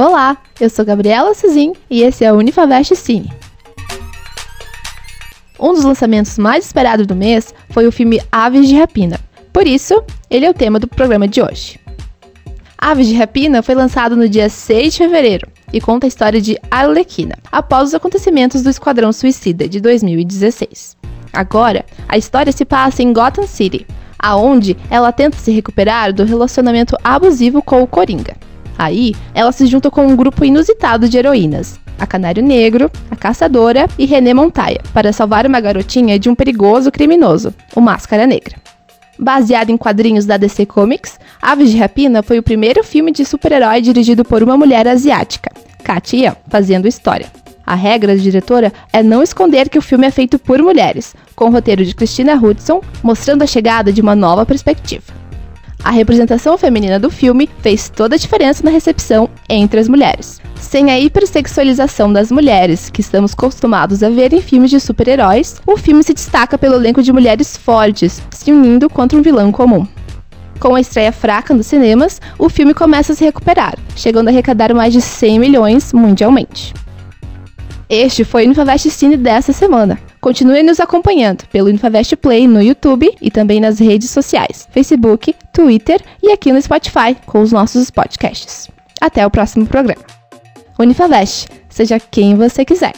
Olá, eu sou Gabriela Cezin e esse é o Unifavest Cine. Um dos lançamentos mais esperados do mês foi o filme Aves de Rapina. Por isso, ele é o tema do programa de hoje. Aves de Rapina foi lançado no dia 6 de fevereiro e conta a história de Arlequina, após os acontecimentos do Esquadrão Suicida de 2016. Agora, a história se passa em Gotham City, aonde ela tenta se recuperar do relacionamento abusivo com o Coringa. Aí, ela se junta com um grupo inusitado de heroínas, a Canário Negro, a Caçadora e René Montaia, para salvar uma garotinha de um perigoso criminoso, o Máscara Negra. Baseado em quadrinhos da DC Comics, Aves de Rapina foi o primeiro filme de super-herói dirigido por uma mulher asiática, Katia fazendo história. A regra da diretora é não esconder que o filme é feito por mulheres, com o roteiro de Christina Hudson, mostrando a chegada de uma nova perspectiva. A representação feminina do filme fez toda a diferença na recepção entre as mulheres. Sem a hipersexualização das mulheres, que estamos acostumados a ver em filmes de super-heróis, o filme se destaca pelo elenco de mulheres fortes, se unindo contra um vilão comum. Com a estreia fraca nos cinemas, o filme começa a se recuperar, chegando a arrecadar mais de 100 milhões mundialmente. Este foi o Infavest Cine dessa semana. Continue nos acompanhando pelo Infavest Play no YouTube e também nas redes sociais, Facebook, Twitter e aqui no Spotify com os nossos podcasts. Até o próximo programa. Unifavest, seja quem você quiser.